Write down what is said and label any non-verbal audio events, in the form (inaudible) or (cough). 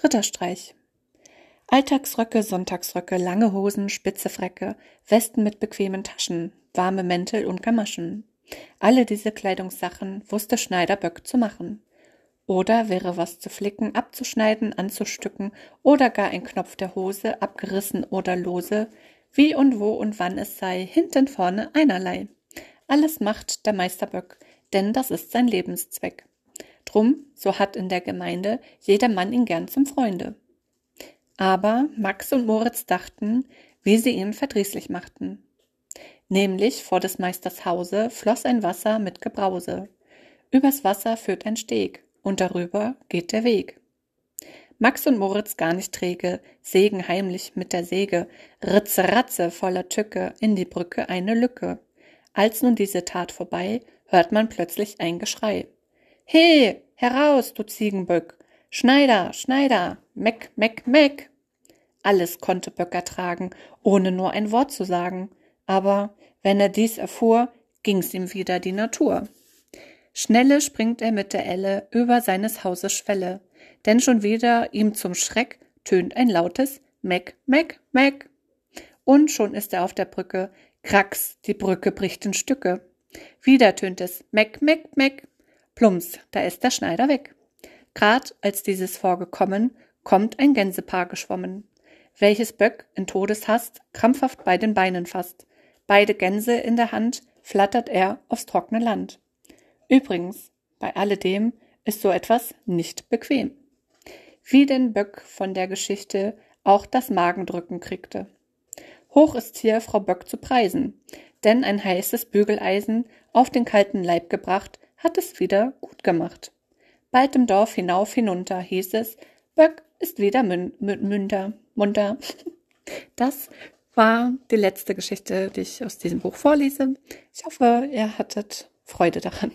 Dritter Streich. Alltagsröcke, Sonntagsröcke, lange Hosen, spitze Frecke, Westen mit bequemen Taschen, warme Mäntel und Gamaschen. Alle diese Kleidungssachen wusste Schneider Böck zu machen. Oder wäre was zu flicken, abzuschneiden, anzustücken oder gar ein Knopf der Hose, abgerissen oder lose, wie und wo und wann es sei, hinten vorne einerlei. Alles macht der Meisterböck, denn das ist sein Lebenszweck. Drum, so hat in der Gemeinde jeder Mann ihn gern zum Freunde. Aber Max und Moritz dachten, wie sie ihn verdrießlich machten. Nämlich vor des Meisters Hause floss ein Wasser mit Gebrause. Übers Wasser führt ein Steg, und darüber geht der Weg. Max und Moritz gar nicht träge, sägen heimlich mit der Säge, ritze ratze voller Tücke, in die Brücke eine Lücke. Als nun diese Tat vorbei, hört man plötzlich ein Geschrei. He, heraus, du Ziegenböck! Schneider, Schneider, Meck, Meck, Meck! Alles konnte Böcker tragen, ohne nur ein Wort zu sagen. Aber wenn er dies erfuhr, ging's ihm wieder die Natur. Schnelle springt er mit der Elle über seines Hauses Schwelle, denn schon wieder ihm zum Schreck tönt ein lautes Meck, Meck, Meck. Und schon ist er auf der Brücke, krax, die Brücke bricht in Stücke. Wieder tönt es Meck, Meck, Meck. Plumps, da ist der Schneider weg. Grad als dieses vorgekommen, kommt ein Gänsepaar geschwommen, welches Böck in Todeshast krampfhaft bei den Beinen fasst. Beide Gänse in der Hand flattert er aufs trockene Land. Übrigens, bei alledem ist so etwas nicht bequem. Wie den Böck von der Geschichte auch das Magendrücken kriegte. Hoch ist hier Frau Böck zu preisen, denn ein heißes Bügeleisen auf den kalten Leib gebracht hat es wieder gut gemacht. Bald im Dorf hinauf hinunter hieß es, Böck ist wieder mün münter, munter. (laughs) Das war die letzte Geschichte, die ich aus diesem Buch vorlese. Ich hoffe, ihr hattet Freude daran.